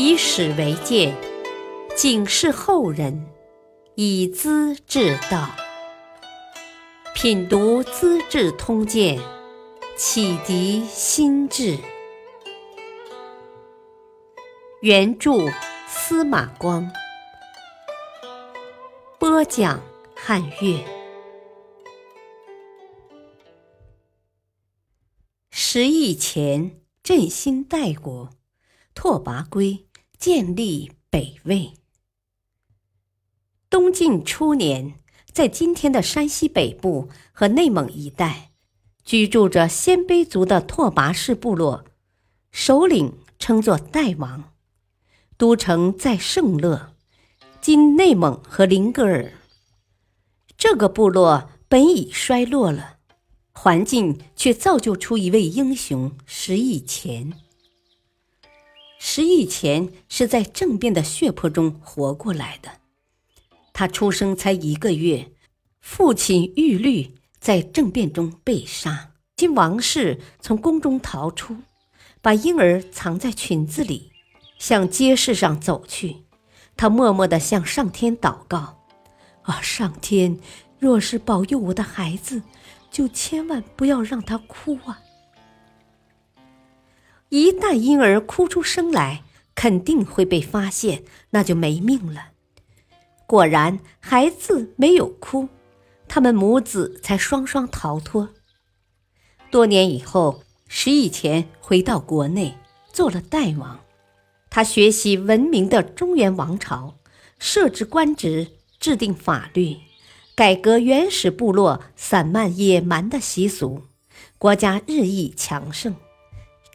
以史为鉴，警示后人，以资治道。品读《资治通鉴》，启迪心智。原著司马光，播讲汉乐。十亿前，振兴代国，拓跋圭建立北魏。东晋初年。在今天的山西北部和内蒙一带，居住着鲜卑族的拓跋氏部落，首领称作代王，都城在盛乐（今内蒙和林格尔）。这个部落本已衰落了，环境却造就出一位英雄石以前。石以前是在政变的血泊中活过来的。他出生才一个月，父亲玉律在政变中被杀，亲王氏从宫中逃出，把婴儿藏在裙子里，向街市上走去。他默默地向上天祷告：“啊，上天，若是保佑我的孩子，就千万不要让他哭啊！一旦婴儿哭出声来，肯定会被发现，那就没命了。”果然，孩子没有哭，他们母子才双双逃脱。多年以后，石以前回到国内，做了代王。他学习文明的中原王朝，设置官职，制定法律，改革原始部落散漫野蛮的习俗，国家日益强盛。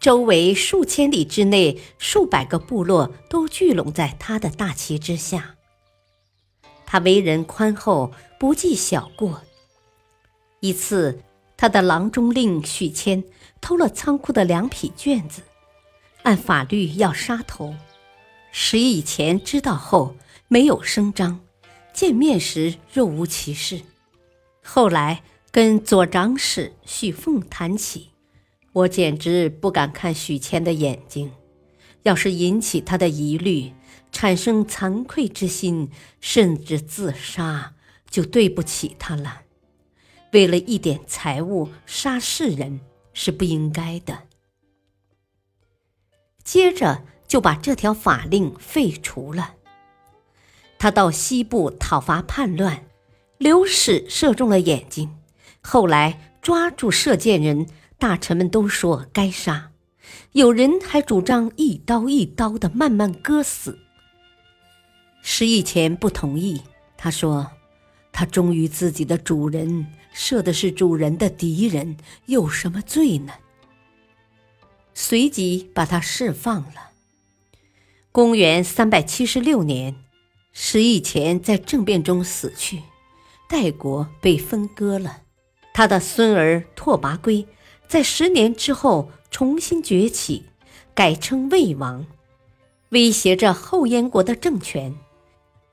周围数千里之内，数百个部落都聚拢在他的大旗之下。他为人宽厚，不计小过。一次，他的郎中令许谦偷了仓库的两匹卷子，按法律要杀头。石以前知道后没有声张，见面时若无其事。后来跟左长史许凤谈起，我简直不敢看许谦的眼睛，要是引起他的疑虑。产生惭愧之心，甚至自杀，就对不起他了。为了一点财物杀世人是不应该的。接着就把这条法令废除了。他到西部讨伐叛乱，流矢射中了眼睛，后来抓住射箭人，大臣们都说该杀，有人还主张一刀一刀的慢慢割死。石以前不同意，他说：“他忠于自己的主人，射的是主人的敌人，有什么罪呢？”随即把他释放了。公元三百七十六年，石以前在政变中死去，代国被分割了。他的孙儿拓跋圭在十年之后重新崛起，改称魏王，威胁着后燕国的政权。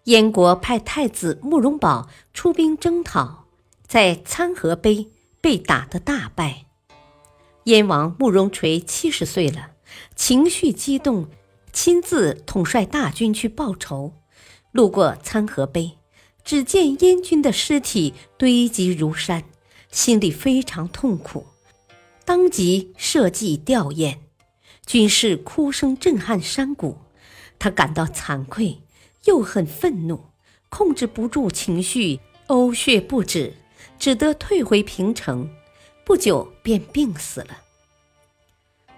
燕国派太子慕容宝出兵征讨，在参合碑被打得大败。燕王慕容垂七十岁了，情绪激动，亲自统帅大军去报仇。路过参合碑，只见燕军的尸体堆积如山，心里非常痛苦，当即设计吊唁，军士哭声震撼山谷，他感到惭愧。又很愤怒，控制不住情绪，呕血不止，只得退回平城。不久便病死了。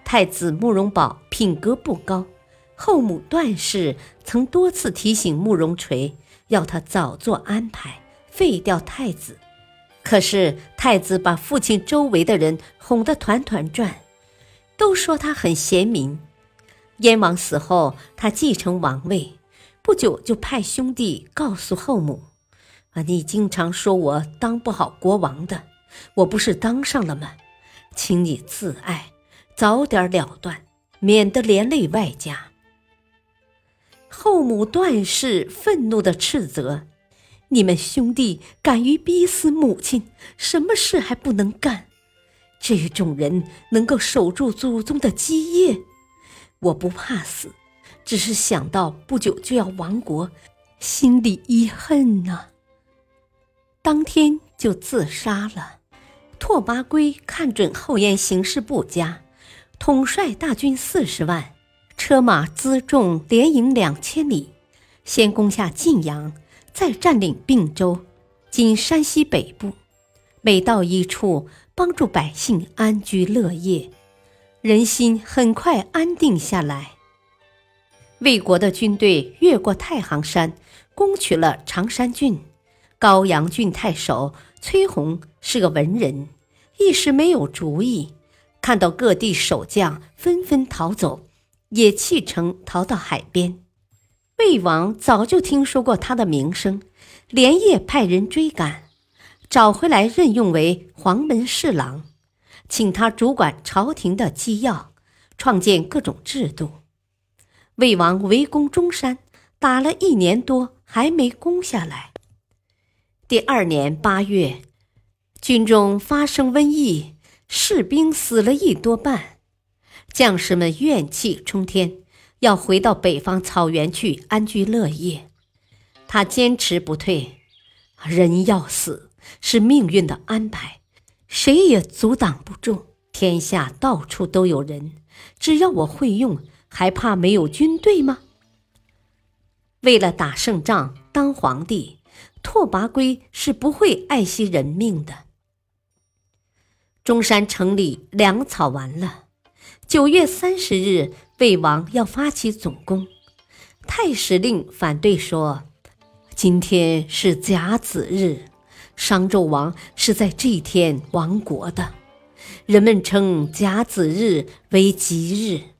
太子慕容宝品格不高，后母段氏曾多次提醒慕容垂，要他早做安排，废掉太子。可是太子把父亲周围的人哄得团团转，都说他很贤明。燕王死后，他继承王位。不久就派兄弟告诉后母：“啊，你经常说我当不好国王的，我不是当上了吗？请你自爱，早点了断，免得连累外家。”后母段氏愤怒的斥责：“你们兄弟敢于逼死母亲，什么事还不能干？这种人能够守住祖宗的基业？我不怕死。”只是想到不久就要亡国，心里一恨呐，当天就自杀了。拓跋圭看准后燕形势不佳，统帅大军四十万，车马辎重连营两千里，先攻下晋阳，再占领并州（今山西北部），每到一处，帮助百姓安居乐业，人心很快安定下来。魏国的军队越过太行山，攻取了常山郡。高阳郡太守崔弘是个文人，一时没有主意。看到各地守将纷纷逃走，也弃城逃到海边。魏王早就听说过他的名声，连夜派人追赶，找回来任用为黄门侍郎，请他主管朝廷的机要，创建各种制度。魏王围攻中山，打了一年多，还没攻下来。第二年八月，军中发生瘟疫，士兵死了一多半，将士们怨气冲天，要回到北方草原去安居乐业。他坚持不退，人要死是命运的安排，谁也阻挡不住。天下到处都有人，只要我会用。还怕没有军队吗？为了打胜仗、当皇帝，拓跋圭是不会爱惜人命的。中山城里粮草完了，九月三十日，魏王要发起总攻，太史令反对说：“今天是甲子日，商纣王是在这一天亡国的，人们称甲子日为吉日。”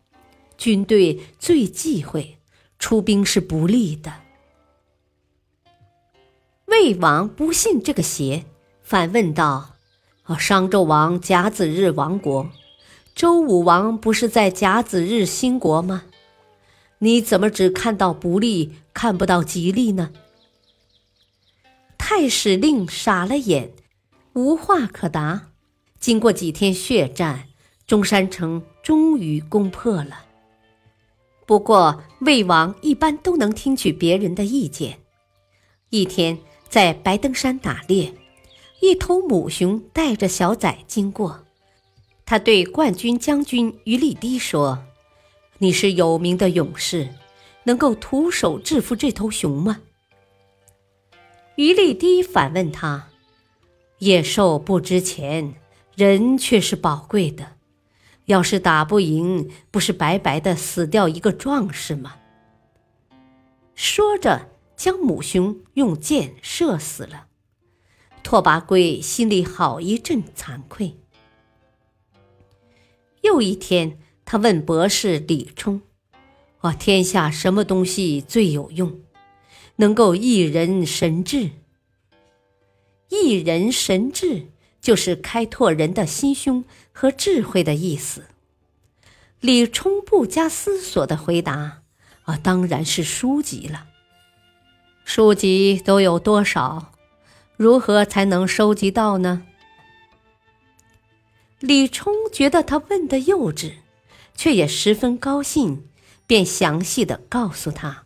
军队最忌讳出兵是不利的。魏王不信这个邪，反问道：“啊，商纣王甲子日亡国，周武王不是在甲子日兴国吗？你怎么只看到不利，看不到吉利呢？”太史令傻了眼，无话可答。经过几天血战，中山城终于攻破了。不过，魏王一般都能听取别人的意见。一天，在白登山打猎，一头母熊带着小崽经过，他对冠军将军于立低说：“你是有名的勇士，能够徒手制服这头熊吗？”于立低反问他：“野兽不值钱，人却是宝贵的。”要是打不赢，不是白白的死掉一个壮士吗？说着，将母熊用箭射死了。拓跋圭心里好一阵惭愧。又一天，他问博士李冲：“啊，天下什么东西最有用，能够一人神智？一人神智。”就是开拓人的心胸和智慧的意思。李冲不加思索的回答：“啊，当然是书籍了。书籍都有多少？如何才能收集到呢？”李冲觉得他问的幼稚，却也十分高兴，便详细的告诉他：“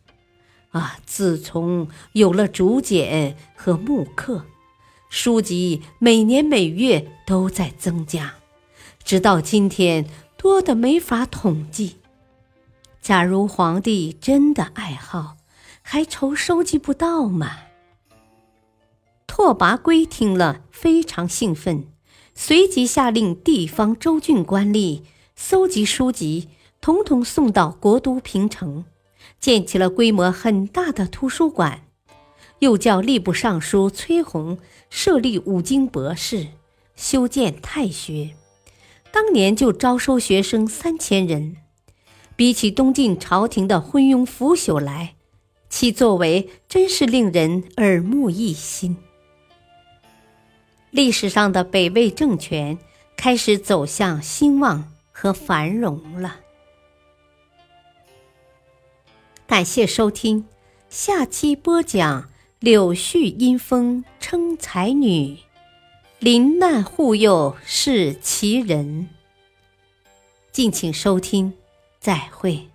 啊，自从有了竹简和木刻。”书籍每年每月都在增加，直到今天多的没法统计。假如皇帝真的爱好，还愁收集不到吗？拓跋圭听了非常兴奋，随即下令地方州郡官吏搜集书籍，统统送到国都平城，建起了规模很大的图书馆。又叫吏部尚书崔弘设立五经博士，修建太学，当年就招收学生三千人。比起东晋朝廷的昏庸腐朽来，其作为真是令人耳目一新。历史上的北魏政权开始走向兴旺和繁荣了。感谢收听，下期播讲。柳絮因风称才女，临难护佑是奇人。敬请收听，再会。